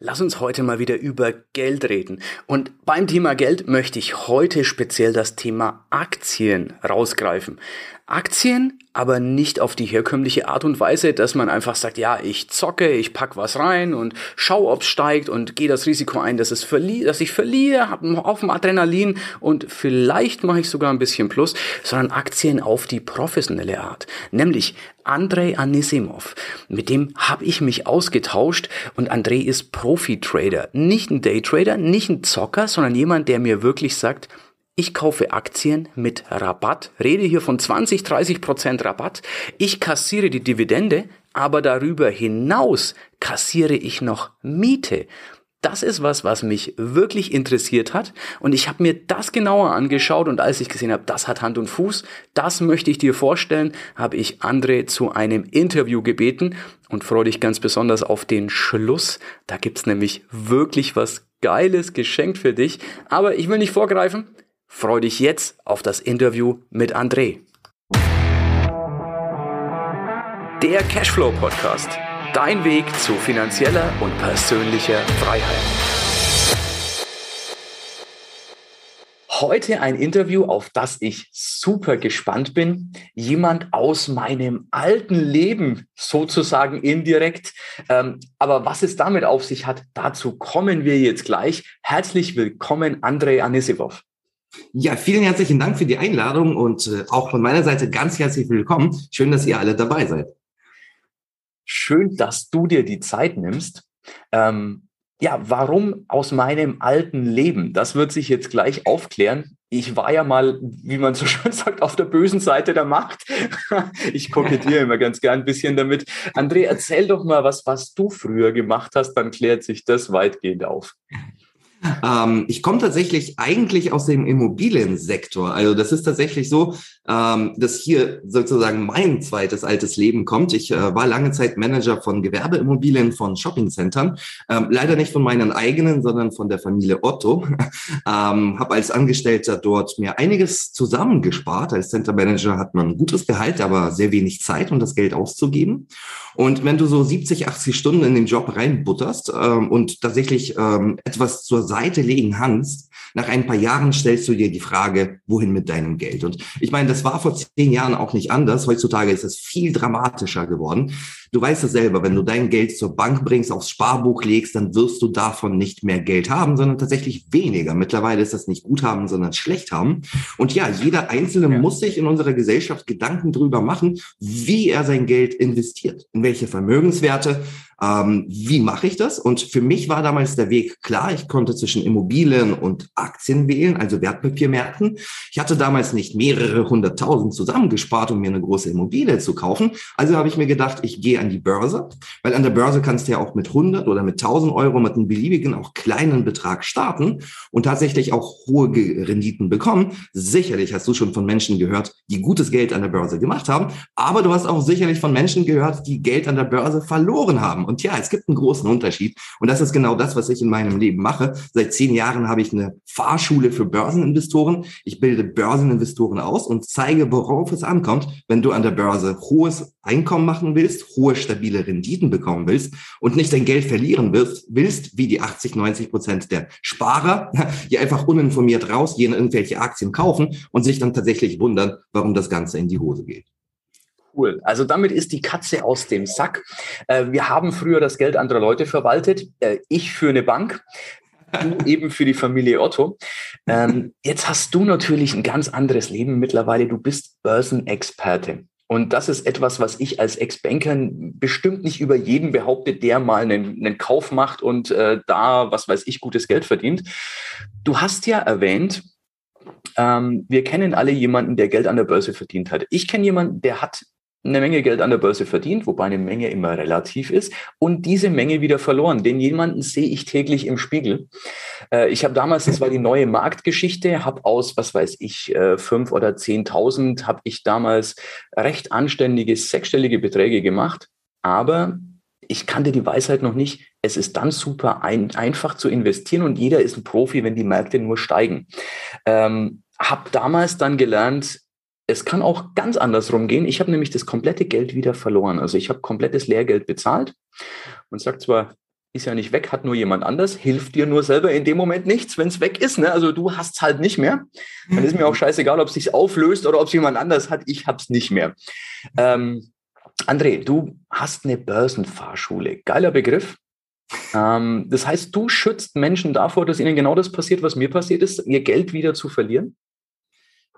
Lass uns heute mal wieder über Geld reden. Und beim Thema Geld möchte ich heute speziell das Thema Aktien rausgreifen. Aktien, aber nicht auf die herkömmliche Art und Weise, dass man einfach sagt, ja, ich zocke, ich pack was rein und schau, ob's steigt und gehe das Risiko ein, dass, es verli dass ich verliere, hab auf dem Adrenalin und vielleicht mache ich sogar ein bisschen Plus, sondern Aktien auf die professionelle Art. Nämlich Andrei Anisimov. Mit dem habe ich mich ausgetauscht und Andrei ist Profi-Trader. Nicht ein Daytrader, nicht ein Zocker, sondern jemand, der mir wirklich sagt, ich kaufe Aktien mit Rabatt, rede hier von 20, 30 Prozent Rabatt. Ich kassiere die Dividende, aber darüber hinaus kassiere ich noch Miete. Das ist was, was mich wirklich interessiert hat und ich habe mir das genauer angeschaut und als ich gesehen habe, das hat Hand und Fuß, das möchte ich dir vorstellen, habe ich André zu einem Interview gebeten und freue dich ganz besonders auf den Schluss. Da gibt's nämlich wirklich was Geiles geschenkt für dich, aber ich will nicht vorgreifen. Freu dich jetzt auf das Interview mit André. Der Cashflow Podcast. Dein Weg zu finanzieller und persönlicher Freiheit. Heute ein Interview, auf das ich super gespannt bin. Jemand aus meinem alten Leben, sozusagen indirekt. Ähm, aber was es damit auf sich hat, dazu kommen wir jetzt gleich. Herzlich willkommen, Andrei Anisivov. Ja, vielen herzlichen Dank für die Einladung und äh, auch von meiner Seite ganz herzlich willkommen. Schön, dass ihr alle dabei seid. Schön, dass du dir die Zeit nimmst. Ähm, ja, warum aus meinem alten Leben? Das wird sich jetzt gleich aufklären. Ich war ja mal, wie man so schön sagt, auf der bösen Seite der Macht. Ich kokettiere immer ganz gern ein bisschen damit. André, erzähl doch mal was, was du früher gemacht hast, dann klärt sich das weitgehend auf. Ähm, ich komme tatsächlich eigentlich aus dem Immobiliensektor. Also das ist tatsächlich so, ähm, dass hier sozusagen mein zweites altes Leben kommt. Ich äh, war lange Zeit Manager von Gewerbeimmobilien von Shoppingcentern. Ähm, leider nicht von meinen eigenen, sondern von der Familie Otto. ähm, habe als Angestellter dort mir einiges zusammengespart. Als Center Manager hat man gutes Gehalt, aber sehr wenig Zeit, um das Geld auszugeben. Und wenn du so 70, 80 Stunden in den Job reinbutterst ähm, und tatsächlich ähm, etwas zur Seite legen kannst, nach ein paar Jahren stellst du dir die Frage, wohin mit deinem Geld? Und ich meine, das war vor zehn Jahren auch nicht anders. Heutzutage ist es viel dramatischer geworden. Du weißt es selber, wenn du dein Geld zur Bank bringst, aufs Sparbuch legst, dann wirst du davon nicht mehr Geld haben, sondern tatsächlich weniger. Mittlerweile ist das nicht gut haben, sondern schlecht haben. Und ja, jeder Einzelne ja. muss sich in unserer Gesellschaft Gedanken darüber machen, wie er sein Geld investiert, in welche Vermögenswerte, ähm, wie mache ich das? Und für mich war damals der Weg klar. Ich konnte zwischen Immobilien und Aktien wählen, also Wertpapiermärkten. Ich hatte damals nicht mehrere hunderttausend zusammengespart, um mir eine große Immobilie zu kaufen. Also habe ich mir gedacht, ich gehe an die Börse, weil an der Börse kannst du ja auch mit 100 oder mit 1000 Euro mit einem beliebigen, auch kleinen Betrag starten und tatsächlich auch hohe Renditen bekommen. Sicherlich hast du schon von Menschen gehört, die gutes Geld an der Börse gemacht haben, aber du hast auch sicherlich von Menschen gehört, die Geld an der Börse verloren haben. Und ja, es gibt einen großen Unterschied und das ist genau das, was ich in meinem Leben mache. Seit zehn Jahren habe ich eine Fahrschule für Börseninvestoren. Ich bilde Börseninvestoren aus und zeige, worauf es ankommt, wenn du an der Börse hohes Einkommen machen willst, hohe stabile Renditen bekommen willst und nicht dein Geld verlieren willst, willst wie die 80, 90 Prozent der Sparer, die einfach uninformiert rausgehen, irgendwelche Aktien kaufen und sich dann tatsächlich wundern, warum das Ganze in die Hose geht. Cool. Also damit ist die Katze aus dem Sack. Äh, wir haben früher das Geld anderer Leute verwaltet. Äh, ich für eine Bank. Du eben für die Familie Otto. Ähm, jetzt hast du natürlich ein ganz anderes Leben mittlerweile. Du bist Börsenexperte. Und das ist etwas, was ich als Ex-Banker bestimmt nicht über jeden behaupte, der mal einen, einen Kauf macht und äh, da, was weiß ich, gutes Geld verdient. Du hast ja erwähnt, ähm, wir kennen alle jemanden, der Geld an der Börse verdient hat. Ich kenne jemanden, der hat eine Menge Geld an der Börse verdient, wobei eine Menge immer relativ ist, und diese Menge wieder verloren. Den jemanden sehe ich täglich im Spiegel. Äh, ich habe damals, das war die neue Marktgeschichte, habe aus, was weiß ich, äh, fünf oder zehntausend, habe ich damals recht anständige sechsstellige Beträge gemacht, aber ich kannte die Weisheit noch nicht. Es ist dann super ein, einfach zu investieren und jeder ist ein Profi, wenn die Märkte nur steigen. Ähm, habe damals dann gelernt, es kann auch ganz andersrum gehen. Ich habe nämlich das komplette Geld wieder verloren. Also ich habe komplettes Lehrgeld bezahlt und sage zwar, ist ja nicht weg, hat nur jemand anders, hilft dir nur selber in dem Moment nichts, wenn es weg ist. Ne? Also du hast es halt nicht mehr. Dann ist mir auch scheißegal, ob es sich auflöst oder ob es jemand anders hat. Ich hab's nicht mehr. Ähm, André, du hast eine Börsenfahrschule. Geiler Begriff. Ähm, das heißt, du schützt Menschen davor, dass ihnen genau das passiert, was mir passiert ist, ihr Geld wieder zu verlieren?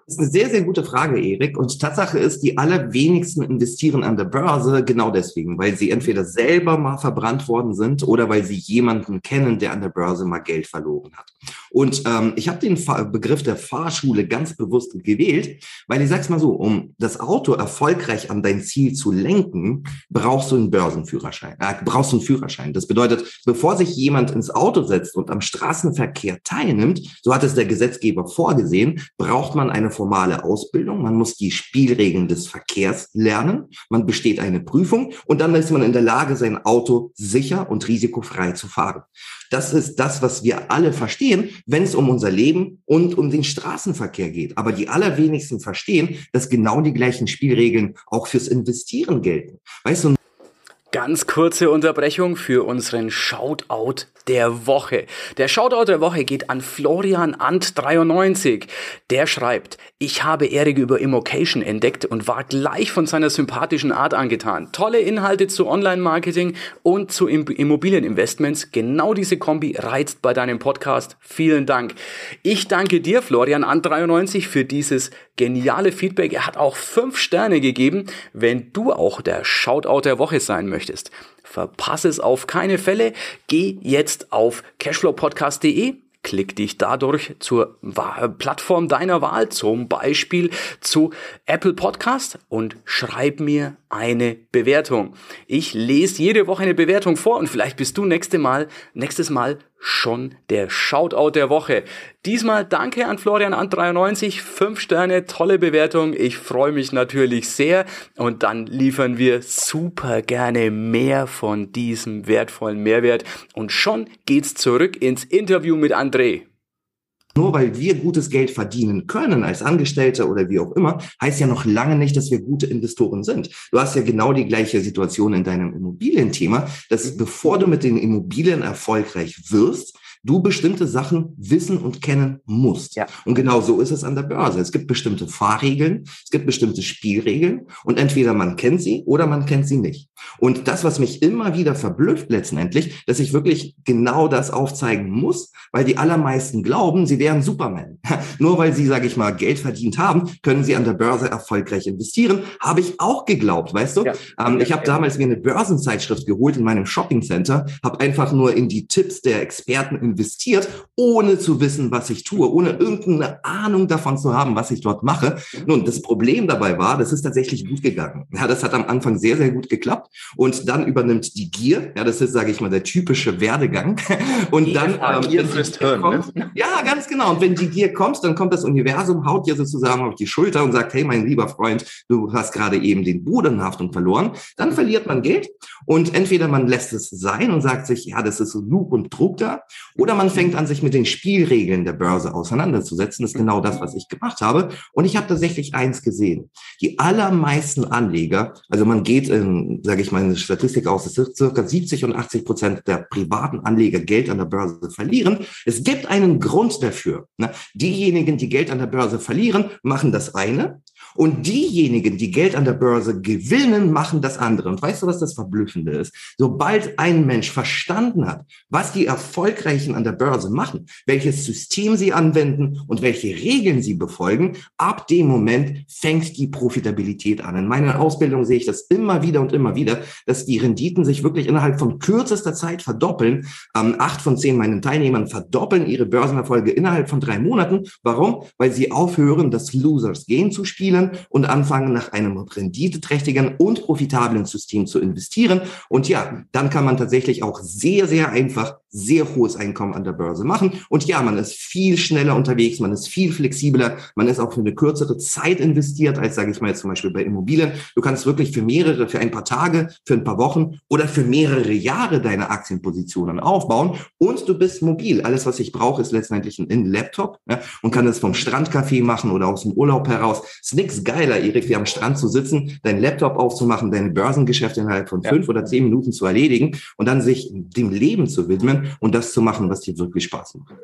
Das ist eine sehr, sehr gute Frage, Erik. Und Tatsache ist, die allerwenigsten investieren an der Börse genau deswegen, weil sie entweder selber mal verbrannt worden sind oder weil sie jemanden kennen, der an der Börse mal Geld verloren hat. Und ähm, ich habe den Fa Begriff der Fahrschule ganz bewusst gewählt, weil ich sag's mal so, um das Auto erfolgreich an dein Ziel zu lenken, brauchst du einen Börsenführerschein. Äh, brauchst du einen Führerschein. Das bedeutet, bevor sich jemand ins Auto setzt und am Straßenverkehr teilnimmt, so hat es der Gesetzgeber vorgesehen, braucht man eine formale Ausbildung, man muss die Spielregeln des Verkehrs lernen, man besteht eine Prüfung und dann ist man in der Lage, sein Auto sicher und risikofrei zu fahren. Das ist das, was wir alle verstehen, wenn es um unser Leben und um den Straßenverkehr geht. Aber die allerwenigsten verstehen, dass genau die gleichen Spielregeln auch fürs Investieren gelten. Weißt du, Ganz kurze Unterbrechung für unseren Shoutout der Woche. Der Shoutout der Woche geht an Florian Ant 93. Der schreibt, ich habe Erik über Immocation entdeckt und war gleich von seiner sympathischen Art angetan. Tolle Inhalte zu Online-Marketing und zu Immobilieninvestments. Genau diese Kombi reizt bei deinem Podcast. Vielen Dank. Ich danke dir, Florian Ant 93, für dieses geniale Feedback. Er hat auch fünf Sterne gegeben. Wenn du auch der Shoutout der Woche sein möchtest, verpasse es auf keine Fälle. Geh jetzt auf cashflowpodcast.de klick dich dadurch zur Plattform deiner Wahl, zum Beispiel zu Apple Podcast und schreib mir eine Bewertung. Ich lese jede Woche eine Bewertung vor und vielleicht bist du nächste Mal, nächstes Mal schon der Shoutout der Woche. Diesmal danke an Florian an 93, 5 Sterne, tolle Bewertung. Ich freue mich natürlich sehr und dann liefern wir super gerne mehr von diesem wertvollen Mehrwert und schon geht's zurück ins Interview mit André. Nur weil wir gutes Geld verdienen können als Angestellte oder wie auch immer, heißt ja noch lange nicht, dass wir gute Investoren sind. Du hast ja genau die gleiche Situation in deinem Immobilienthema, dass bevor du mit den Immobilien erfolgreich wirst, du bestimmte Sachen wissen und kennen musst. Ja. Und genau so ist es an der Börse. Es gibt bestimmte Fahrregeln, es gibt bestimmte Spielregeln und entweder man kennt sie oder man kennt sie nicht. Und das, was mich immer wieder verblüfft letztendlich, dass ich wirklich genau das aufzeigen muss, weil die allermeisten glauben, sie wären Superman. Nur weil sie, sage ich mal, Geld verdient haben, können sie an der Börse erfolgreich investieren. Habe ich auch geglaubt, weißt du? Ja. Ähm, ich habe damals mir eine Börsenzeitschrift geholt in meinem Shoppingcenter, habe einfach nur in die Tipps der Experten investiert, ohne zu wissen, was ich tue, ohne irgendeine Ahnung davon zu haben, was ich dort mache. Nun, das Problem dabei war, das ist tatsächlich gut gegangen. Ja, das hat am Anfang sehr, sehr gut geklappt. Und dann übernimmt die Gier. Ja, das ist, sage ich mal, der typische Werdegang. Und dann, ähm, Gier frisst Hirn, kommt, ne? ja, ganz genau. Und wenn die Gier kommt, dann kommt das Universum, haut dir sozusagen auf die Schulter und sagt, hey, mein lieber Freund, du hast gerade eben den Bruder in Haftung verloren. Dann verliert man Geld. Und entweder man lässt es sein und sagt sich, ja, das ist so Lug und Trug da. Oder man fängt an, sich mit den Spielregeln der Börse auseinanderzusetzen. Das ist genau das, was ich gemacht habe. Und ich habe tatsächlich eins gesehen. Die allermeisten Anleger, also man geht in, sage ich mal, eine Statistik aus, dass circa 70 und 80 Prozent der privaten Anleger Geld an der Börse verlieren. Es gibt einen Grund dafür. Ne? Diejenigen, die Geld an der Börse verlieren, machen das eine. Und diejenigen, die Geld an der Börse gewinnen, machen das andere. Und weißt du, was das Verblüffende ist? Sobald ein Mensch verstanden hat, was die Erfolgreichen an der Börse machen, welches System sie anwenden und welche Regeln sie befolgen, ab dem Moment fängt die Profitabilität an. In meiner Ausbildung sehe ich das immer wieder und immer wieder, dass die Renditen sich wirklich innerhalb von kürzester Zeit verdoppeln. Ähm, acht von zehn meinen Teilnehmern verdoppeln ihre Börsenerfolge innerhalb von drei Monaten. Warum? Weil sie aufhören, das Losers Game zu spielen und anfangen, nach einem renditeträchtigen und profitablen System zu investieren. Und ja, dann kann man tatsächlich auch sehr, sehr einfach sehr hohes Einkommen an der Börse machen. Und ja, man ist viel schneller unterwegs, man ist viel flexibler, man ist auch für eine kürzere Zeit investiert, als sage ich mal jetzt zum Beispiel bei Immobilien. Du kannst wirklich für mehrere, für ein paar Tage, für ein paar Wochen oder für mehrere Jahre deine Aktienpositionen aufbauen und du bist mobil. Alles, was ich brauche, ist letztendlich ein Laptop ja, und kann es vom Strandcafé machen oder aus dem Urlaub heraus. Ist nichts geiler, Erik, wie am Strand zu sitzen, deinen Laptop aufzumachen, deine Börsengeschäfte innerhalb von ja. fünf oder zehn Minuten zu erledigen und dann sich dem Leben zu widmen und das zu machen, was dir wirklich Spaß macht.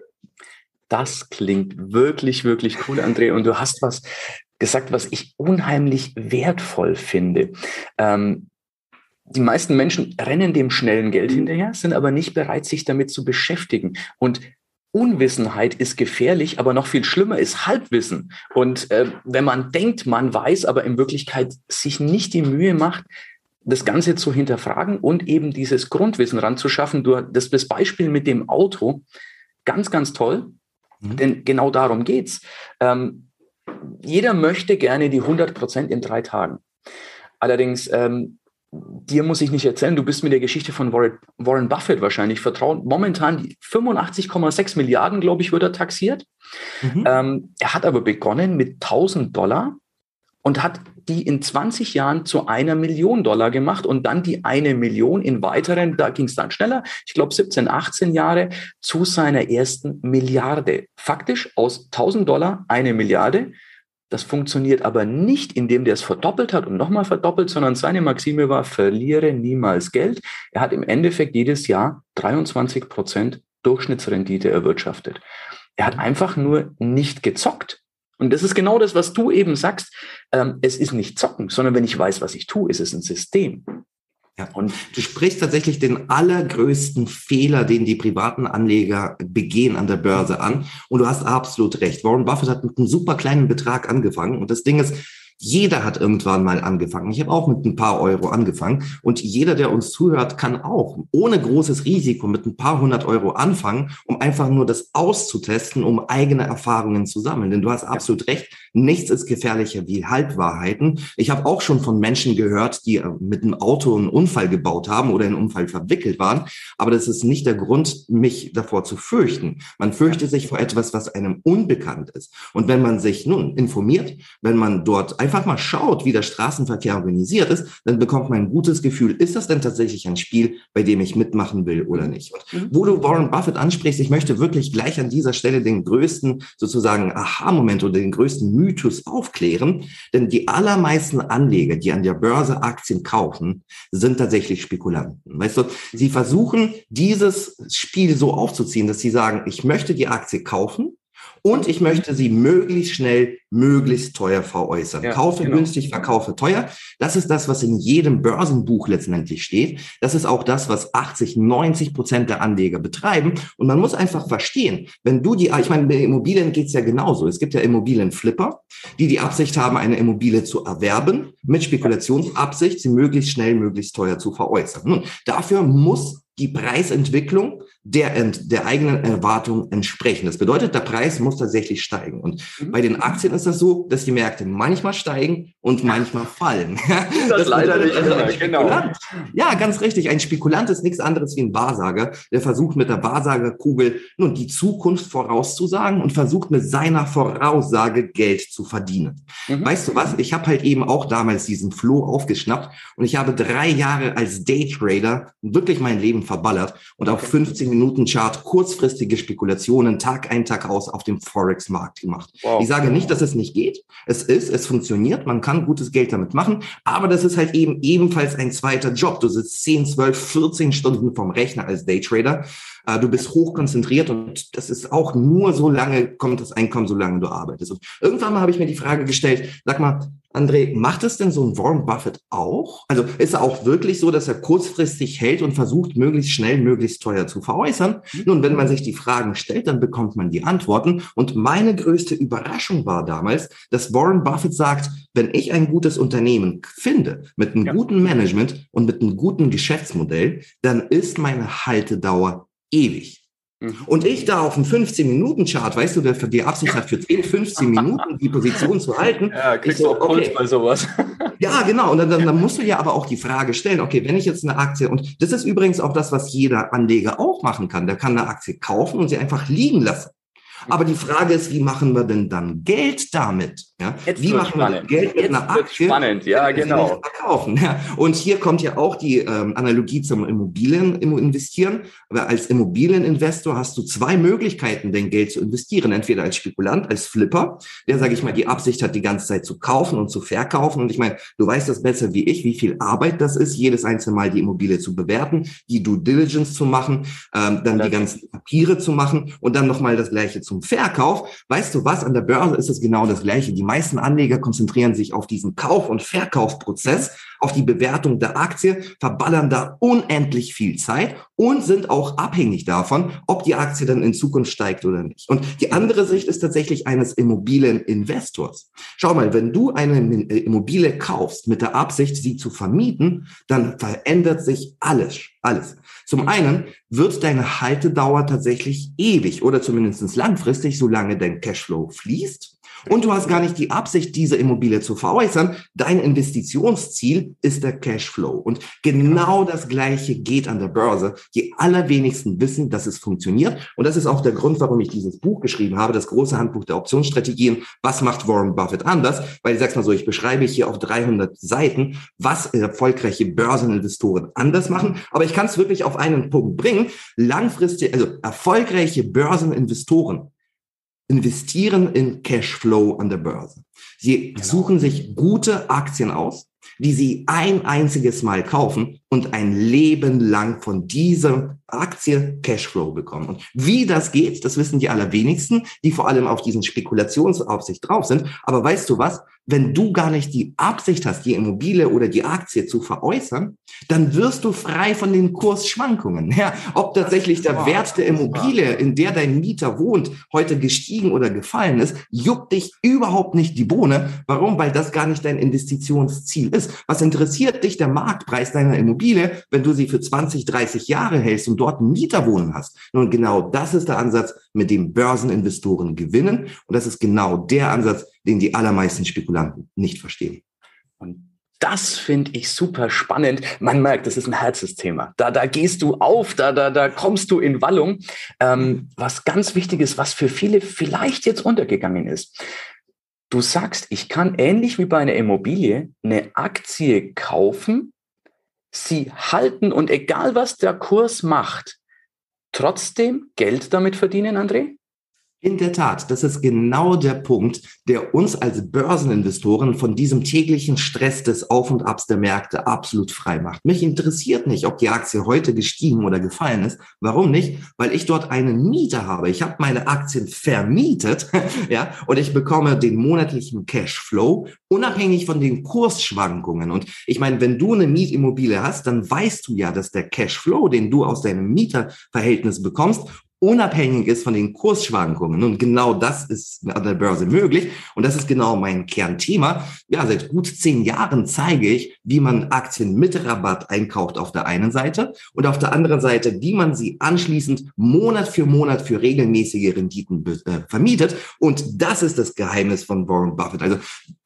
Das klingt wirklich, wirklich cool, André. Und du hast was gesagt, was ich unheimlich wertvoll finde. Ähm, die meisten Menschen rennen dem schnellen Geld hinterher, sind aber nicht bereit, sich damit zu beschäftigen. Und Unwissenheit ist gefährlich, aber noch viel schlimmer ist Halbwissen. Und äh, wenn man denkt, man weiß, aber in Wirklichkeit sich nicht die Mühe macht, das Ganze zu hinterfragen und eben dieses Grundwissen ranzuschaffen. Du, das, das Beispiel mit dem Auto, ganz, ganz toll, mhm. denn genau darum geht's. Ähm, jeder möchte gerne die 100 Prozent in drei Tagen. Allerdings, ähm, dir muss ich nicht erzählen, du bist mit der Geschichte von Warren, Warren Buffett wahrscheinlich vertraut. Momentan 85,6 Milliarden, glaube ich, wird er taxiert. Mhm. Ähm, er hat aber begonnen mit 1000 Dollar und hat die in 20 Jahren zu einer Million Dollar gemacht und dann die eine Million in weiteren, da ging es dann schneller, ich glaube 17, 18 Jahre zu seiner ersten Milliarde. Faktisch aus 1000 Dollar eine Milliarde. Das funktioniert aber nicht, indem der es verdoppelt hat und nochmal verdoppelt, sondern seine Maxime war, verliere niemals Geld. Er hat im Endeffekt jedes Jahr 23 Prozent Durchschnittsrendite erwirtschaftet. Er hat einfach nur nicht gezockt. Und das ist genau das, was du eben sagst. Ähm, es ist nicht Zocken, sondern wenn ich weiß, was ich tue, ist es ein System. Ja, und du sprichst tatsächlich den allergrößten Fehler, den die privaten Anleger begehen an der Börse an. Und du hast absolut recht. Warren Buffett hat mit einem super kleinen Betrag angefangen. Und das Ding ist, jeder hat irgendwann mal angefangen. Ich habe auch mit ein paar Euro angefangen. Und jeder, der uns zuhört, kann auch ohne großes Risiko mit ein paar hundert Euro anfangen, um einfach nur das auszutesten, um eigene Erfahrungen zu sammeln. Denn du hast absolut recht, nichts ist gefährlicher wie Halbwahrheiten. Ich habe auch schon von Menschen gehört, die äh, mit einem Auto einen Unfall gebaut haben oder in einen Unfall verwickelt waren. Aber das ist nicht der Grund, mich davor zu fürchten. Man fürchtet sich vor etwas, was einem unbekannt ist. Und wenn man sich nun informiert, wenn man dort einfach einfach mal schaut, wie der Straßenverkehr organisiert ist, dann bekommt man ein gutes Gefühl, ist das denn tatsächlich ein Spiel, bei dem ich mitmachen will oder nicht? Und mhm. wo du Warren Buffett ansprichst, ich möchte wirklich gleich an dieser Stelle den größten sozusagen Aha-Moment oder den größten Mythos aufklären, denn die allermeisten Anleger, die an der Börse Aktien kaufen, sind tatsächlich Spekulanten. Weißt du, sie versuchen dieses Spiel so aufzuziehen, dass sie sagen, ich möchte die Aktie kaufen, und ich möchte sie möglichst schnell, möglichst teuer veräußern. Ja, Kaufe genau. günstig, verkaufe teuer. Das ist das, was in jedem Börsenbuch letztendlich steht. Das ist auch das, was 80, 90 Prozent der Anleger betreiben. Und man muss einfach verstehen, wenn du die, ich meine, bei Immobilien geht's ja genauso. Es gibt ja Immobilienflipper, die die Absicht haben, eine Immobilie zu erwerben, mit Spekulationsabsicht, sie möglichst schnell, möglichst teuer zu veräußern. Nun, dafür muss die Preisentwicklung der, der eigenen Erwartung entsprechen. Das bedeutet, der Preis muss tatsächlich steigen. Und mhm. bei den Aktien ist das so, dass die Märkte manchmal steigen und manchmal fallen. Das, das leider nicht immer, genau. Ja, ganz richtig. Ein Spekulant ist nichts anderes wie ein Wahrsager, der versucht mit der Wahrsagerkugel nun die Zukunft vorauszusagen und versucht mit seiner Voraussage Geld zu verdienen. Mhm. Weißt du was? Ich habe halt eben auch damals diesen Floh aufgeschnappt und ich habe drei Jahre als Daytrader wirklich mein Leben verballert und auf 15 Minuten Chart kurzfristige Spekulationen Tag ein, Tag aus auf dem Forex-Markt gemacht. Wow. Ich sage nicht, dass es nicht geht. Es ist, es funktioniert, man kann gutes Geld damit machen, aber das ist halt eben ebenfalls ein zweiter Job. Du sitzt 10, 12, 14 Stunden vom Rechner als Daytrader. Äh, du bist hoch konzentriert und das ist auch nur so lange kommt das Einkommen, solange du arbeitest. Und irgendwann mal habe ich mir die Frage gestellt, sag mal, André, macht es denn so ein Warren Buffett auch? Also ist er auch wirklich so, dass er kurzfristig hält und versucht, möglichst schnell, möglichst teuer zu veräußern? Mhm. Nun, wenn man sich die Fragen stellt, dann bekommt man die Antworten. Und meine größte Überraschung war damals, dass Warren Buffett sagt, wenn ich ein gutes Unternehmen finde, mit einem ja. guten Management und mit einem guten Geschäftsmodell, dann ist meine Haltedauer ewig. Mhm. Und ich da auf dem 15-Minuten-Chart, weißt du, der die Absicht hat, für 10, 15 Minuten die Position zu halten. Ja, kriegst so, du auch okay. bei sowas. Ja, genau. Und dann, dann, musst du ja aber auch die Frage stellen, okay, wenn ich jetzt eine Aktie, und das ist übrigens auch das, was jeder Anleger auch machen kann, der kann eine Aktie kaufen und sie einfach liegen lassen. Aber die Frage ist, wie machen wir denn dann Geld damit? Ja? Wie machen spannend. wir Geld mit Jetzt einer Aktie? Spannend, ja, genau. Verkaufen. Ja? Und hier kommt ja auch die ähm, Analogie zum Immobilien investieren. Aber als Immobilieninvestor hast du zwei Möglichkeiten, dein Geld zu investieren. Entweder als Spekulant, als Flipper, der, sage ich mal, die Absicht hat, die ganze Zeit zu kaufen und zu verkaufen. Und ich meine, du weißt das besser wie ich, wie viel Arbeit das ist, jedes einzelne Mal die Immobilie zu bewerten, die Due Diligence zu machen, ähm, dann die ganzen Papiere zu machen und dann nochmal das gleiche zu zum Verkauf. Weißt du was? An der Börse ist es genau das Gleiche. Die meisten Anleger konzentrieren sich auf diesen Kauf- und Verkaufprozess, auf die Bewertung der Aktie, verballern da unendlich viel Zeit und sind auch abhängig davon, ob die Aktie dann in Zukunft steigt oder nicht. Und die andere Sicht ist tatsächlich eines Immobilieninvestors. Schau mal, wenn du eine Immobilie kaufst mit der Absicht, sie zu vermieten, dann verändert sich alles. Alles. Zum einen wird deine Haltedauer tatsächlich ewig oder zumindest langfristig, solange dein Cashflow fließt. Und du hast gar nicht die Absicht, diese Immobilie zu veräußern. Dein Investitionsziel ist der Cashflow. Und genau das Gleiche geht an der Börse. Die allerwenigsten wissen, dass es funktioniert. Und das ist auch der Grund, warum ich dieses Buch geschrieben habe, das große Handbuch der Optionsstrategien. Was macht Warren Buffett anders? Weil ich sag's mal so, ich beschreibe hier auf 300 Seiten, was erfolgreiche Börseninvestoren anders machen. Aber ich kann es wirklich auf einen Punkt bringen. Langfristig, also erfolgreiche Börseninvestoren investieren in Cashflow an der Börse. Sie genau. suchen sich gute Aktien aus, die sie ein einziges Mal kaufen und ein Leben lang von dieser Aktie Cashflow bekommen. Und wie das geht, das wissen die allerwenigsten, die vor allem auf diesen Spekulationsaufsicht drauf sind. Aber weißt du was? Wenn du gar nicht die Absicht hast, die Immobilie oder die Aktie zu veräußern, dann wirst du frei von den Kursschwankungen. Ja, ob tatsächlich der Wert der Immobilie, in der dein Mieter wohnt, heute gestiegen oder gefallen ist, juckt dich überhaupt nicht die Bohne. Warum? Weil das gar nicht dein Investitionsziel ist. Was interessiert dich der Marktpreis deiner Immobilie, wenn du sie für 20, 30 Jahre hältst und dort einen Mieter wohnen hast? Nun, genau das ist der Ansatz, mit dem Börseninvestoren gewinnen. Und das ist genau der Ansatz, den die allermeisten Spekulanten nicht verstehen. Und das finde ich super spannend. Man merkt, das ist ein Herzensthema. Da, da gehst du auf, da, da, da kommst du in Wallung. Ähm, was ganz wichtig ist, was für viele vielleicht jetzt untergegangen ist. Du sagst, ich kann ähnlich wie bei einer Immobilie eine Aktie kaufen, sie halten und egal was der Kurs macht, trotzdem Geld damit verdienen, André? In der Tat, das ist genau der Punkt, der uns als Börseninvestoren von diesem täglichen Stress des Auf und Abs der Märkte absolut frei macht. Mich interessiert nicht, ob die Aktie heute gestiegen oder gefallen ist. Warum nicht? Weil ich dort einen Mieter habe. Ich habe meine Aktien vermietet, ja, und ich bekomme den monatlichen Cashflow unabhängig von den Kursschwankungen. Und ich meine, wenn du eine Mietimmobilie hast, dann weißt du ja, dass der Cashflow, den du aus deinem Mieterverhältnis bekommst, unabhängig ist von den Kursschwankungen. Und genau das ist an der Börse möglich. Und das ist genau mein Kernthema. Ja, seit gut zehn Jahren zeige ich, wie man Aktien mit Rabatt einkauft auf der einen Seite und auf der anderen Seite, wie man sie anschließend Monat für Monat für regelmäßige Renditen äh, vermietet. Und das ist das Geheimnis von Warren Buffett. Also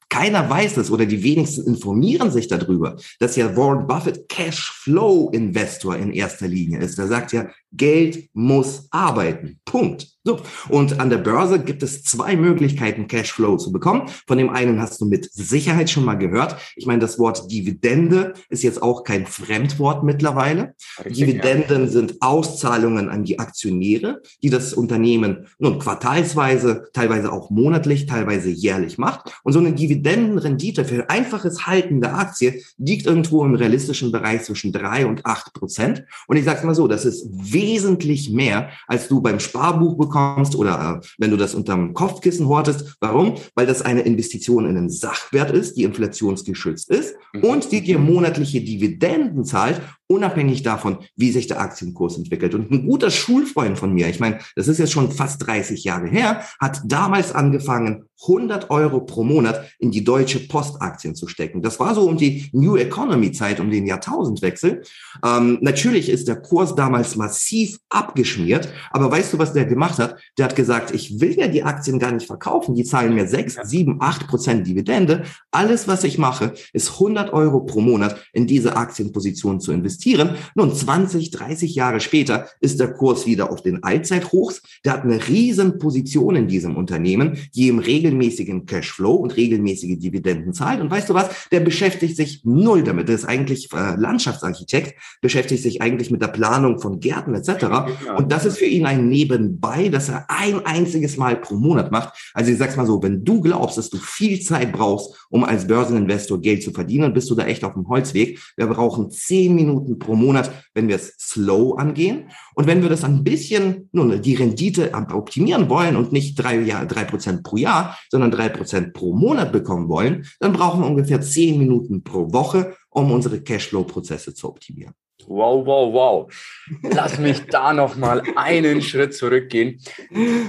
keiner weiß es oder die wenigsten informieren sich darüber, dass ja Warren Buffett Cashflow-Investor in erster Linie ist. Er sagt ja, Geld muss arbeiten. Punkt. So. Und an der Börse gibt es zwei Möglichkeiten, Cashflow zu bekommen. Von dem einen hast du mit Sicherheit schon mal gehört. Ich meine, das Wort Dividende ist jetzt auch kein Fremdwort mittlerweile. Richtig, Dividenden ja. sind Auszahlungen an die Aktionäre, die das Unternehmen nun quartalsweise, teilweise auch monatlich, teilweise jährlich macht. Und so eine Dividendenrendite für einfaches Halten der Aktie liegt irgendwo im realistischen Bereich zwischen drei und acht Prozent. Und ich sage mal so, das ist wesentlich mehr, als du beim Sparbuch bekommst bekommst oder äh, wenn du das unterm Kopfkissen hortest. Warum? Weil das eine Investition in einen Sachwert ist, die inflationsgeschützt ist mhm. und die dir monatliche Dividenden zahlt, unabhängig davon, wie sich der Aktienkurs entwickelt. Und ein guter Schulfreund von mir, ich meine, das ist jetzt schon fast 30 Jahre her, hat damals angefangen, 100 Euro pro Monat in die deutsche Postaktien zu stecken. Das war so um die New Economy Zeit, um den Jahrtausendwechsel. Ähm, natürlich ist der Kurs damals massiv abgeschmiert, aber weißt du, was der gemacht hat? Der hat gesagt, ich will ja die Aktien gar nicht verkaufen, die zahlen mir 6, 7, 8 Prozent Dividende. Alles, was ich mache, ist 100 Euro pro Monat in diese Aktienposition zu investieren. Nun, 20, 30 Jahre später ist der Kurs wieder auf den Allzeithochs. Der hat eine riesen Position in diesem Unternehmen, die im Regel regelmäßigen Cashflow und regelmäßige Dividenden zahlt. Und weißt du was? Der beschäftigt sich null damit. Der ist eigentlich äh, Landschaftsarchitekt, beschäftigt sich eigentlich mit der Planung von Gärten etc. Und das ist für ihn ein Nebenbei, das er ein einziges Mal pro Monat macht. Also ich sag's mal so, wenn du glaubst, dass du viel Zeit brauchst, um als Börseninvestor Geld zu verdienen, bist du da echt auf dem Holzweg. Wir brauchen zehn Minuten pro Monat, wenn wir es slow angehen. Und wenn wir das ein bisschen, nun, die Rendite optimieren wollen und nicht drei, Jahr, drei Prozent pro Jahr, sondern drei Prozent pro Monat bekommen wollen, dann brauchen wir ungefähr zehn Minuten pro Woche, um unsere Cashflow-Prozesse zu optimieren. Wow, wow, wow. Lass mich da noch mal einen Schritt zurückgehen.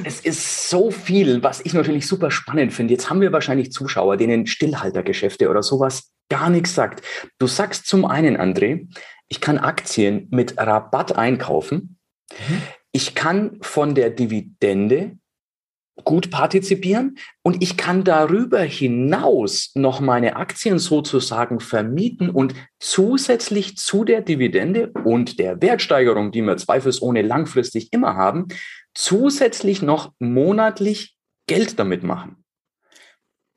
Es ist so viel, was ich natürlich super spannend finde. Jetzt haben wir wahrscheinlich Zuschauer, denen Stillhaltergeschäfte oder sowas gar nichts sagt. Du sagst zum einen, André, ich kann Aktien mit Rabatt einkaufen Mhm. Ich kann von der Dividende gut partizipieren und ich kann darüber hinaus noch meine Aktien sozusagen vermieten und zusätzlich zu der Dividende und der Wertsteigerung, die wir zweifelsohne langfristig immer haben, zusätzlich noch monatlich Geld damit machen.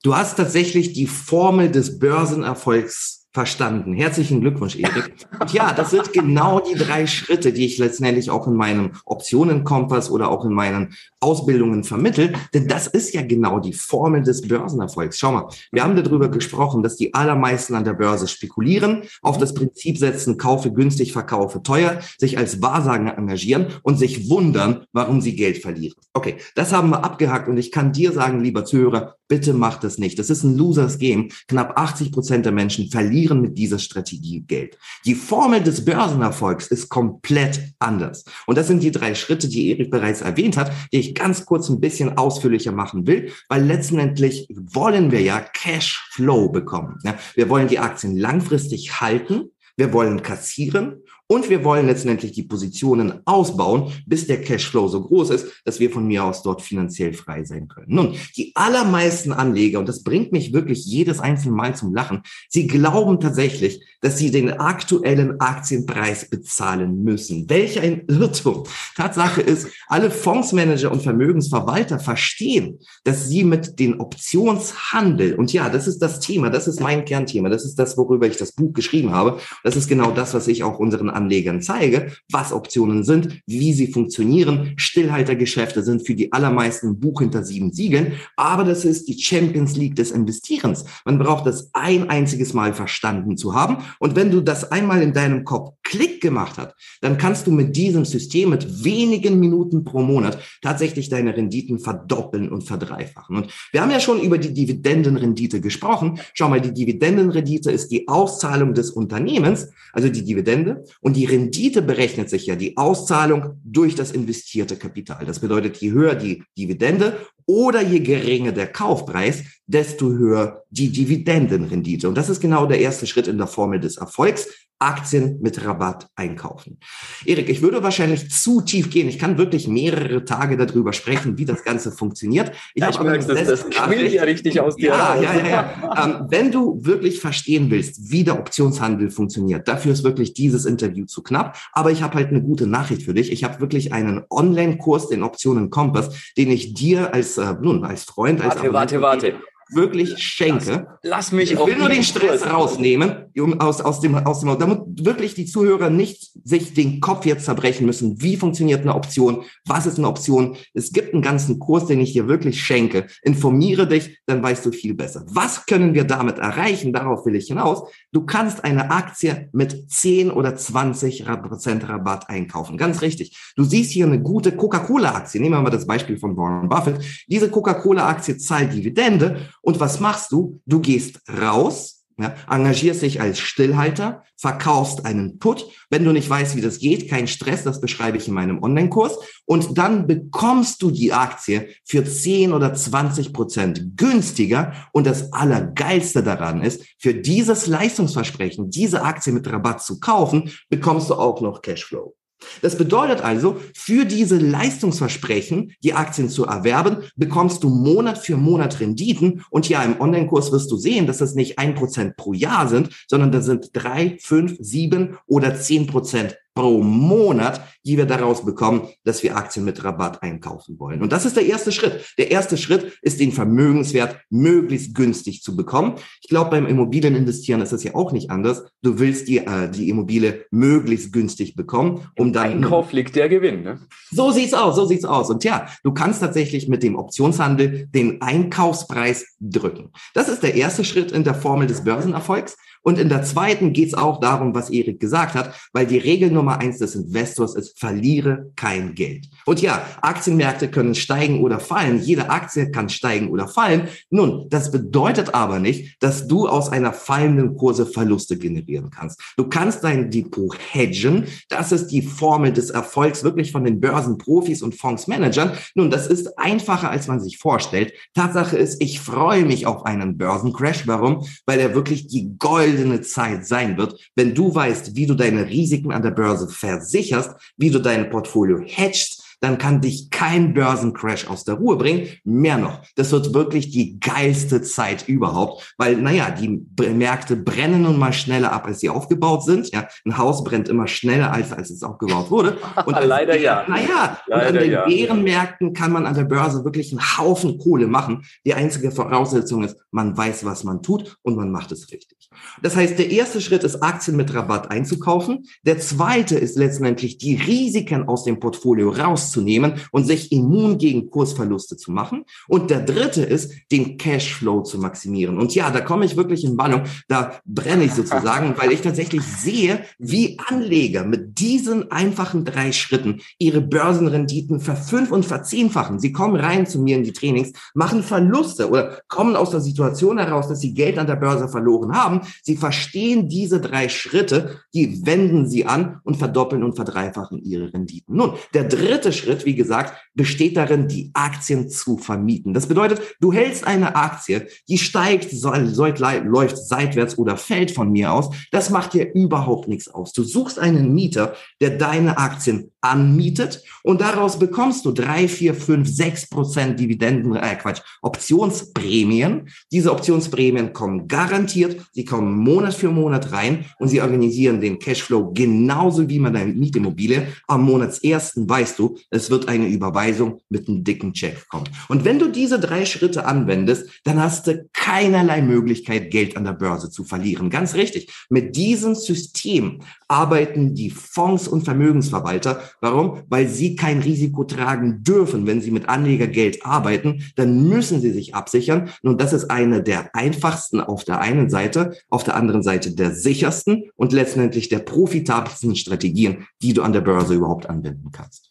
Du hast tatsächlich die Formel des Börsenerfolgs verstanden. Herzlichen Glückwunsch, Erik. Und ja, das sind genau die drei Schritte, die ich letztendlich auch in meinem Optionenkompass oder auch in meinen Ausbildungen vermittle. Denn das ist ja genau die Formel des Börsenerfolgs. Schau mal, wir haben darüber gesprochen, dass die allermeisten an der Börse spekulieren, auf das Prinzip setzen, kaufe günstig, verkaufe teuer, sich als Wahrsager engagieren und sich wundern, warum sie Geld verlieren. Okay, das haben wir abgehakt und ich kann dir sagen, lieber Zuhörer, bitte mach das nicht. Das ist ein Losers Game. Knapp 80 Prozent der Menschen verlieren verlieren mit dieser Strategie Geld. Die Formel des Börsenerfolgs ist komplett anders. Und das sind die drei Schritte, die Erik bereits erwähnt hat, die ich ganz kurz ein bisschen ausführlicher machen will, weil letztendlich wollen wir ja Cashflow bekommen. Wir wollen die Aktien langfristig halten. Wir wollen kassieren und wir wollen letztendlich die Positionen ausbauen, bis der Cashflow so groß ist, dass wir von mir aus dort finanziell frei sein können. Nun, die allermeisten Anleger, und das bringt mich wirklich jedes einzelne Mal zum Lachen, sie glauben tatsächlich, dass sie den aktuellen Aktienpreis bezahlen müssen. Welch ein Irrtum. Tatsache ist, alle Fondsmanager und Vermögensverwalter verstehen, dass sie mit den Optionshandel, und ja, das ist das Thema, das ist mein Kernthema, das ist das, worüber ich das Buch geschrieben habe. Das ist genau das, was ich auch unseren Anlegern zeige, was Optionen sind, wie sie funktionieren. Stillhaltergeschäfte sind für die allermeisten Buch hinter sieben Siegeln, aber das ist die Champions League des Investierens. Man braucht das ein einziges Mal verstanden zu haben. Und wenn du das einmal in deinem Kopf Klick gemacht hat, dann kannst du mit diesem System mit wenigen Minuten pro Monat tatsächlich deine Renditen verdoppeln und verdreifachen. Und wir haben ja schon über die Dividendenrendite gesprochen. Schau mal, die Dividendenrendite ist die Auszahlung des Unternehmens, also die Dividende. Und die Rendite berechnet sich ja die Auszahlung durch das investierte Kapital. Das bedeutet, je höher die Dividende oder je geringer der Kaufpreis, desto höher die Dividendenrendite. Und das ist genau der erste Schritt in der Formel des Erfolgs. Aktien mit Rabatt einkaufen. Erik, ich würde wahrscheinlich zu tief gehen. Ich kann wirklich mehrere Tage darüber sprechen, wie das Ganze funktioniert. Ich, ja, ich merke, das, das quillt ja richtig aus dir. Ja, ja, ja. ja. ähm, wenn du wirklich verstehen willst, wie der Optionshandel funktioniert, dafür ist wirklich dieses Interview zu knapp. Aber ich habe halt eine gute Nachricht für dich. Ich habe wirklich einen Online-Kurs, den Optionen Kompass, den ich dir als, äh, nun, als Freund, als Warte, warte, warte wirklich schenke. Lass, lass mich Ich will nur den Stress rausnehmen, um aus, aus dem, aus dem, damit wirklich die Zuhörer nicht sich den Kopf jetzt zerbrechen müssen. Wie funktioniert eine Option? Was ist eine Option? Es gibt einen ganzen Kurs, den ich dir wirklich schenke. Informiere dich, dann weißt du viel besser. Was können wir damit erreichen? Darauf will ich hinaus. Du kannst eine Aktie mit 10 oder 20 Prozent Rabatt einkaufen. Ganz richtig. Du siehst hier eine gute Coca-Cola-Aktie. Nehmen wir mal das Beispiel von Warren Buffett. Diese Coca-Cola-Aktie zahlt Dividende und was machst du? Du gehst raus ja, engagierst dich als Stillhalter, verkaufst einen Put. Wenn du nicht weißt, wie das geht, kein Stress, das beschreibe ich in meinem Online-Kurs. Und dann bekommst du die Aktie für 10 oder 20 Prozent günstiger. Und das Allergeilste daran ist, für dieses Leistungsversprechen, diese Aktie mit Rabatt zu kaufen, bekommst du auch noch Cashflow. Das bedeutet also, für diese Leistungsversprechen, die Aktien zu erwerben, bekommst du Monat für Monat Renditen. Und ja, im Online-Kurs wirst du sehen, dass das nicht ein Prozent pro Jahr sind, sondern das sind drei, fünf, sieben oder zehn Prozent pro Monat, die wir daraus bekommen, dass wir Aktien mit Rabatt einkaufen wollen. Und das ist der erste Schritt. Der erste Schritt ist, den Vermögenswert möglichst günstig zu bekommen. Ich glaube, beim Immobilieninvestieren ist das ja auch nicht anders. Du willst die, äh, die Immobilie möglichst günstig bekommen, um dann... Einkauf liegt der Gewinn, ne? So sieht's aus, so sieht's aus. Und ja, du kannst tatsächlich mit dem Optionshandel den Einkaufspreis drücken. Das ist der erste Schritt in der Formel des Börsenerfolgs. Und in der zweiten geht es auch darum, was Erik gesagt hat, weil die Regel Nummer eins des Investors ist, verliere kein Geld. Und ja, Aktienmärkte können steigen oder fallen. Jede Aktie kann steigen oder fallen. Nun, das bedeutet aber nicht, dass du aus einer fallenden Kurse Verluste generieren kannst. Du kannst dein Depot hedgen. Das ist die Formel des Erfolgs wirklich von den Börsenprofis und Fondsmanagern. Nun, das ist einfacher, als man sich vorstellt. Tatsache ist, ich freue mich auf einen Börsencrash. Warum? Weil er wirklich die Gold goldene Zeit sein wird, wenn du weißt, wie du deine Risiken an der Börse versicherst, wie du dein Portfolio hedgst, dann kann dich kein Börsencrash aus der Ruhe bringen. Mehr noch, das wird wirklich die geilste Zeit überhaupt, weil, naja, die Märkte brennen nun mal schneller ab, als sie aufgebaut sind. Ja, ein Haus brennt immer schneller, als, als es aufgebaut wurde. Und leider ja. Naja, und an den ja. Bärenmärkten kann man an der Börse wirklich einen Haufen Kohle machen. Die einzige Voraussetzung ist, man weiß, was man tut und man macht es richtig. Das heißt, der erste Schritt ist, Aktien mit Rabatt einzukaufen. Der zweite ist letztendlich, die Risiken aus dem Portfolio raus rauszunehmen und sich immun gegen Kursverluste zu machen. Und der dritte ist, den Cashflow zu maximieren. Und ja, da komme ich wirklich in Ballung, da brenne ich sozusagen, weil ich tatsächlich sehe, wie Anleger mit diesen einfachen drei Schritten ihre Börsenrenditen verfünf- und verzehnfachen. Sie kommen rein zu mir in die Trainings, machen Verluste oder kommen aus der Situation heraus, dass sie Geld an der Börse verloren haben. Sie verstehen diese drei Schritte, die wenden sie an und verdoppeln und verdreifachen ihre Renditen. Nun, der dritte Schritt, wie gesagt, besteht darin, die Aktien zu vermieten. Das bedeutet, du hältst eine Aktie, die steigt, läuft seitwärts oder fällt von mir aus. Das macht dir überhaupt nichts aus. Du suchst einen Mieter, der deine Aktien anmietet und daraus bekommst du drei, vier, fünf, sechs Prozent Dividenden, äh Quatsch, Optionsprämien. Diese Optionsprämien kommen garantiert, sie kommen Monat für Monat rein und sie organisieren den Cashflow genauso wie man deine Mietimmobilie. Am Monatsersten weißt du, es wird eine Überweisung mit einem dicken Check kommen. Und wenn du diese drei Schritte anwendest, dann hast du keinerlei Möglichkeit, Geld an der Börse zu verlieren. Ganz richtig. Mit diesem System arbeiten die Fonds und Vermögensverwalter. Warum? Weil sie kein Risiko tragen dürfen. Wenn sie mit Anlegergeld arbeiten, dann müssen sie sich absichern. Und das ist eine der einfachsten auf der einen Seite, auf der anderen Seite der sichersten und letztendlich der profitabelsten Strategien, die du an der Börse überhaupt anwenden kannst.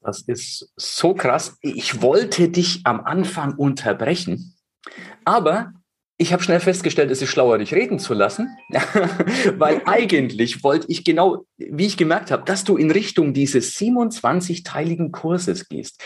Das ist so krass. Ich wollte dich am Anfang unterbrechen, aber ich habe schnell festgestellt, es ist schlauer, dich reden zu lassen, weil eigentlich wollte ich genau, wie ich gemerkt habe, dass du in Richtung dieses 27-teiligen Kurses gehst,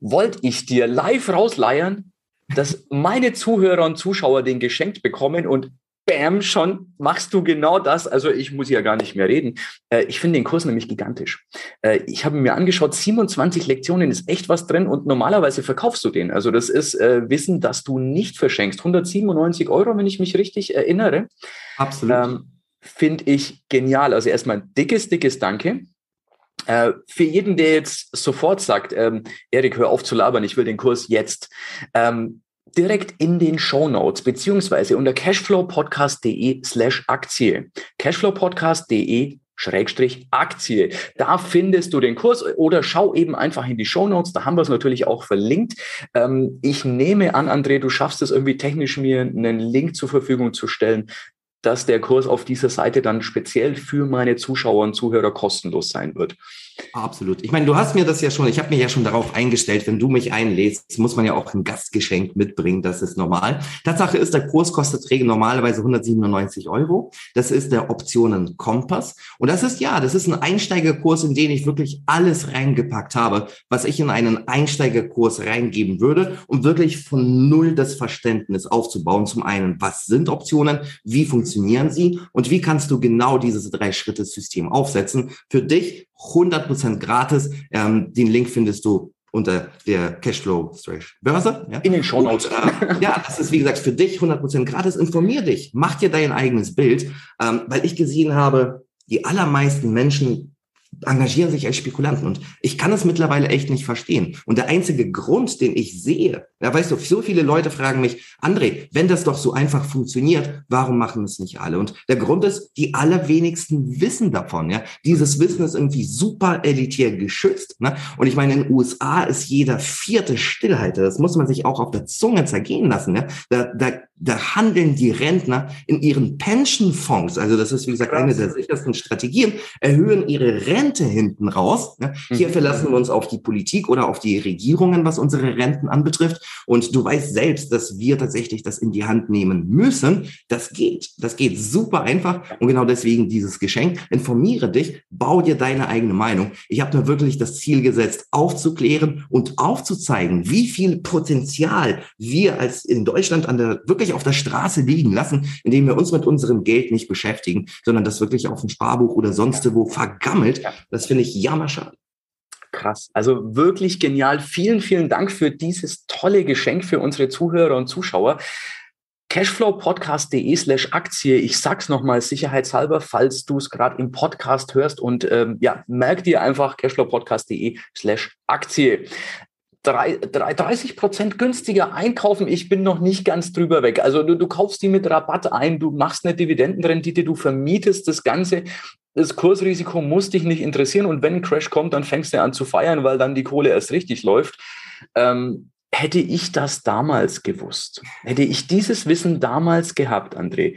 wollte ich dir live rausleiern, dass meine Zuhörer und Zuschauer den geschenkt bekommen und bam, schon machst du genau das. Also ich muss ja gar nicht mehr reden. Äh, ich finde den Kurs nämlich gigantisch. Äh, ich habe mir angeschaut, 27 Lektionen ist echt was drin und normalerweise verkaufst du den. Also das ist äh, Wissen, das du nicht verschenkst. 197 Euro, wenn ich mich richtig erinnere. Absolut. Ähm, finde ich genial. Also erstmal ein dickes, dickes Danke. Äh, für jeden, der jetzt sofort sagt, ähm, Erik, hör auf zu labern, ich will den Kurs jetzt. Ähm, direkt in den Show Notes beziehungsweise unter cashflowpodcast.de slash Aktie. cashflowpodcast.de Schrägstrich Aktie. Da findest du den Kurs oder schau eben einfach in die Show Notes. Da haben wir es natürlich auch verlinkt. Ähm, ich nehme an, André, du schaffst es irgendwie technisch, mir einen Link zur Verfügung zu stellen, dass der Kurs auf dieser Seite dann speziell für meine Zuschauer und Zuhörer kostenlos sein wird. Absolut. Ich meine, du hast mir das ja schon, ich habe mir ja schon darauf eingestellt, wenn du mich einlädst, muss man ja auch ein Gastgeschenk mitbringen, das ist normal. Tatsache ist, der Kurs kostet normalerweise 197 Euro. Das ist der Optionen Kompass. Und das ist ja, das ist ein Einsteigerkurs, in den ich wirklich alles reingepackt habe, was ich in einen Einsteigerkurs reingeben würde, um wirklich von null das Verständnis aufzubauen. Zum einen, was sind Optionen? Wie funktionieren sie? Und wie kannst du genau dieses Drei-Schritte-System aufsetzen? Für dich 100% gratis. Ähm, den Link findest du unter der Cashflow-Börse. Ja? In den Show Notes. Äh, ja, das ist wie gesagt für dich 100% gratis. Informier dich, mach dir dein eigenes Bild, ähm, weil ich gesehen habe, die allermeisten Menschen engagieren sich als Spekulanten. Und ich kann es mittlerweile echt nicht verstehen. Und der einzige Grund, den ich sehe, ja, weißt du, so viele Leute fragen mich, André, wenn das doch so einfach funktioniert, warum machen es nicht alle? Und der Grund ist, die allerwenigsten wissen davon. Ja, dieses Wissen ist irgendwie super elitär geschützt. Ne? Und ich meine, in den USA ist jeder vierte Stillhalter. Das muss man sich auch auf der Zunge zergehen lassen. Ja? Da, da, da handeln die Rentner in ihren Pensionfonds. Also das ist wie gesagt eine der sichersten Strategien. Erhöhen ihre Rente hinten raus. Ne? Hier mhm. verlassen wir uns auf die Politik oder auf die Regierungen, was unsere Renten anbetrifft. Und du weißt selbst, dass wir tatsächlich das in die Hand nehmen müssen. Das geht. Das geht super einfach. Und genau deswegen dieses Geschenk. Informiere dich, bau dir deine eigene Meinung. Ich habe mir wirklich das Ziel gesetzt, aufzuklären und aufzuzeigen, wie viel Potenzial wir als in Deutschland an der wirklich auf der Straße liegen lassen, indem wir uns mit unserem Geld nicht beschäftigen, sondern das wirklich auf dem Sparbuch oder sonst wo vergammelt. Das finde ich jammerschade. Krass. Also wirklich genial. Vielen, vielen Dank für dieses tolle Geschenk für unsere Zuhörer und Zuschauer. Cashflowpodcast.de slash Aktie. Ich sag's nochmal sicherheitshalber, falls du es gerade im Podcast hörst und ähm, ja, merk dir einfach cashflowpodcast.de slash Aktie. 30 Prozent günstiger einkaufen. Ich bin noch nicht ganz drüber weg. Also du, du kaufst die mit Rabatt ein, du machst eine Dividendenrendite, du vermietest das Ganze das Kursrisiko muss dich nicht interessieren und wenn ein Crash kommt, dann fängst du an zu feiern, weil dann die Kohle erst richtig läuft. Ähm, hätte ich das damals gewusst, hätte ich dieses Wissen damals gehabt, André,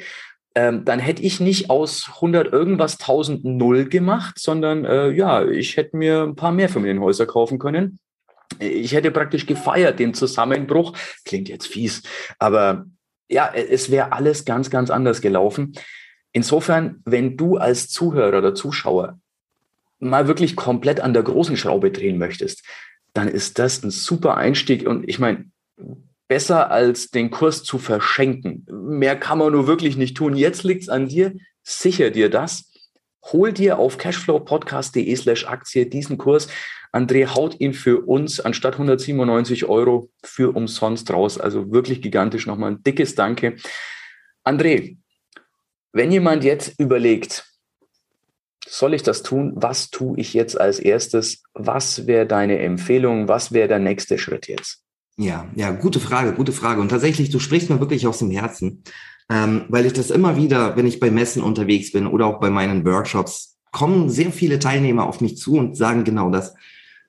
ähm, dann hätte ich nicht aus 100 irgendwas 1000 Null gemacht, sondern äh, ja, ich hätte mir ein paar mehr Familienhäuser kaufen können. Ich hätte praktisch gefeiert den Zusammenbruch. Klingt jetzt fies, aber ja, es wäre alles ganz, ganz anders gelaufen. Insofern, wenn du als Zuhörer oder Zuschauer mal wirklich komplett an der großen Schraube drehen möchtest, dann ist das ein super Einstieg. Und ich meine, besser als den Kurs zu verschenken. Mehr kann man nur wirklich nicht tun. Jetzt liegt es an dir. Sicher dir das. Hol dir auf cashflowpodcast.de slash Aktie diesen Kurs. André haut ihn für uns anstatt 197 Euro für umsonst raus. Also wirklich gigantisch. Nochmal ein dickes Danke. André, wenn jemand jetzt überlegt, soll ich das tun? Was tue ich jetzt als erstes? Was wäre deine Empfehlung? Was wäre der nächste Schritt jetzt? Ja, ja, gute Frage, gute Frage. Und tatsächlich, du sprichst mir wirklich aus dem Herzen, ähm, weil ich das immer wieder, wenn ich bei Messen unterwegs bin oder auch bei meinen Workshops, kommen sehr viele Teilnehmer auf mich zu und sagen genau das.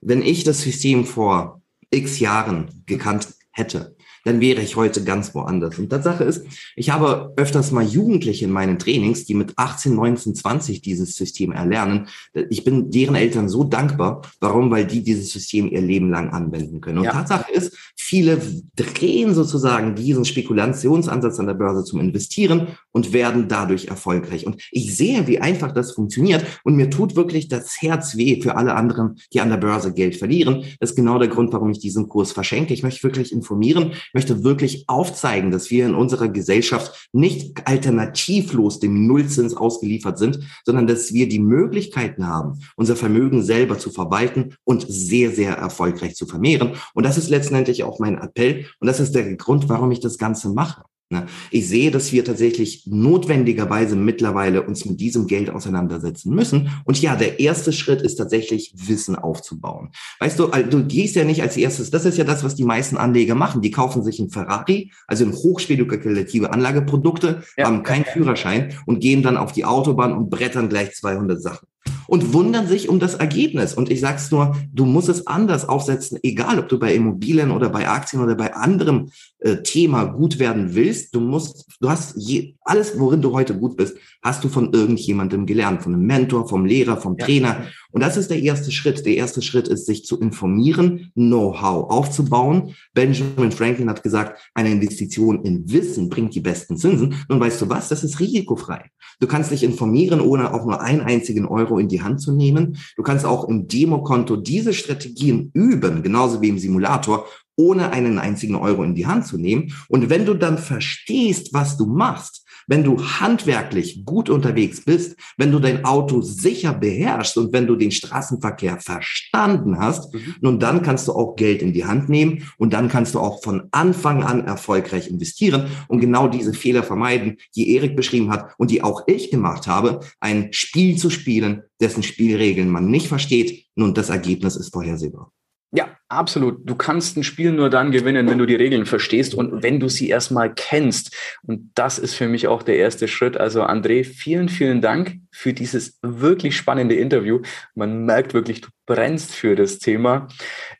Wenn ich das System vor x Jahren gekannt hätte, dann wäre ich heute ganz woanders. Und Tatsache ist, ich habe öfters mal Jugendliche in meinen Trainings, die mit 18, 19, 20 dieses System erlernen. Ich bin deren Eltern so dankbar. Warum? Weil die dieses System ihr Leben lang anwenden können. Und ja. Tatsache ist, viele drehen sozusagen diesen Spekulationsansatz an der Börse zum Investieren und werden dadurch erfolgreich. Und ich sehe, wie einfach das funktioniert. Und mir tut wirklich das Herz weh für alle anderen, die an der Börse Geld verlieren. Das ist genau der Grund, warum ich diesen Kurs verschenke. Ich möchte wirklich informieren möchte wirklich aufzeigen, dass wir in unserer Gesellschaft nicht alternativlos dem Nullzins ausgeliefert sind, sondern dass wir die Möglichkeiten haben, unser Vermögen selber zu verwalten und sehr, sehr erfolgreich zu vermehren. Und das ist letztendlich auch mein Appell. Und das ist der Grund, warum ich das Ganze mache. Ne? Ich sehe, dass wir tatsächlich notwendigerweise mittlerweile uns mit diesem Geld auseinandersetzen müssen. Und ja, der erste Schritt ist tatsächlich Wissen aufzubauen. Weißt du, du gehst ja nicht als erstes, das ist ja das, was die meisten Anleger machen. Die kaufen sich ein Ferrari, also ein hochspekulative Anlageprodukte, ja. haben keinen Führerschein und gehen dann auf die Autobahn und brettern gleich 200 Sachen. Und wundern sich um das Ergebnis. Und ich sag's nur, du musst es anders aufsetzen, egal ob du bei Immobilien oder bei Aktien oder bei anderem äh, Thema gut werden willst. Du musst, du hast je, alles, worin du heute gut bist, hast du von irgendjemandem gelernt, von einem Mentor, vom Lehrer, vom ja. Trainer. Und das ist der erste Schritt. Der erste Schritt ist, sich zu informieren, Know-how aufzubauen. Benjamin Franklin hat gesagt, eine Investition in Wissen bringt die besten Zinsen. Nun weißt du was? Das ist risikofrei. Du kannst dich informieren, ohne auch nur einen einzigen Euro in die Hand zu nehmen. Du kannst auch im Demokonto diese Strategien üben, genauso wie im Simulator, ohne einen einzigen Euro in die Hand zu nehmen. Und wenn du dann verstehst, was du machst, wenn du handwerklich gut unterwegs bist, wenn du dein Auto sicher beherrschst und wenn du den Straßenverkehr verstanden hast, mhm. nun dann kannst du auch Geld in die Hand nehmen und dann kannst du auch von Anfang an erfolgreich investieren und genau diese Fehler vermeiden, die Erik beschrieben hat und die auch ich gemacht habe, ein Spiel zu spielen, dessen Spielregeln man nicht versteht. Nun, das Ergebnis ist vorhersehbar. Ja, absolut. Du kannst ein Spiel nur dann gewinnen, wenn du die Regeln verstehst und wenn du sie erstmal kennst. Und das ist für mich auch der erste Schritt. Also André, vielen, vielen Dank für dieses wirklich spannende Interview. Man merkt wirklich, du brennst für das Thema.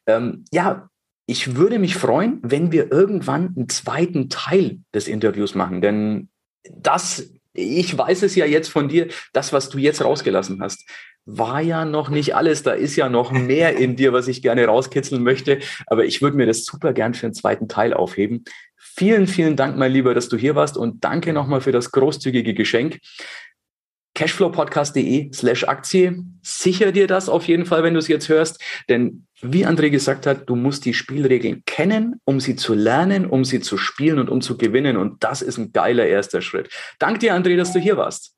Ähm, ja, ich würde mich freuen, wenn wir irgendwann einen zweiten Teil des Interviews machen, denn das ich weiß es ja jetzt von dir, das, was du jetzt rausgelassen hast, war ja noch nicht alles. Da ist ja noch mehr in dir, was ich gerne rauskitzeln möchte. Aber ich würde mir das super gern für einen zweiten Teil aufheben. Vielen, vielen Dank, mein Lieber, dass du hier warst und danke nochmal für das großzügige Geschenk. Cashflowpodcast.de slash Aktie. Sicher dir das auf jeden Fall, wenn du es jetzt hörst. Denn wie André gesagt hat, du musst die Spielregeln kennen, um sie zu lernen, um sie zu spielen und um zu gewinnen. Und das ist ein geiler erster Schritt. Dank dir, André, dass du hier warst.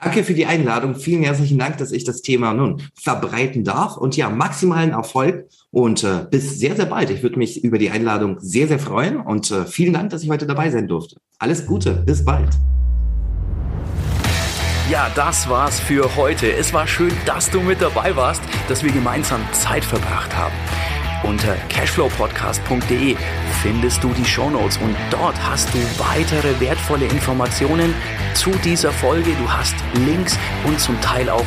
Danke für die Einladung. Vielen herzlichen Dank, dass ich das Thema nun verbreiten darf. Und ja, maximalen Erfolg und äh, bis sehr, sehr bald. Ich würde mich über die Einladung sehr, sehr freuen. Und äh, vielen Dank, dass ich heute dabei sein durfte. Alles Gute, bis bald. Ja, das war's für heute. Es war schön, dass du mit dabei warst, dass wir gemeinsam Zeit verbracht haben. Unter cashflowpodcast.de findest du die Shownotes und dort hast du weitere wertvolle Informationen zu dieser Folge. Du hast Links und zum Teil auch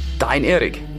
dein Erik.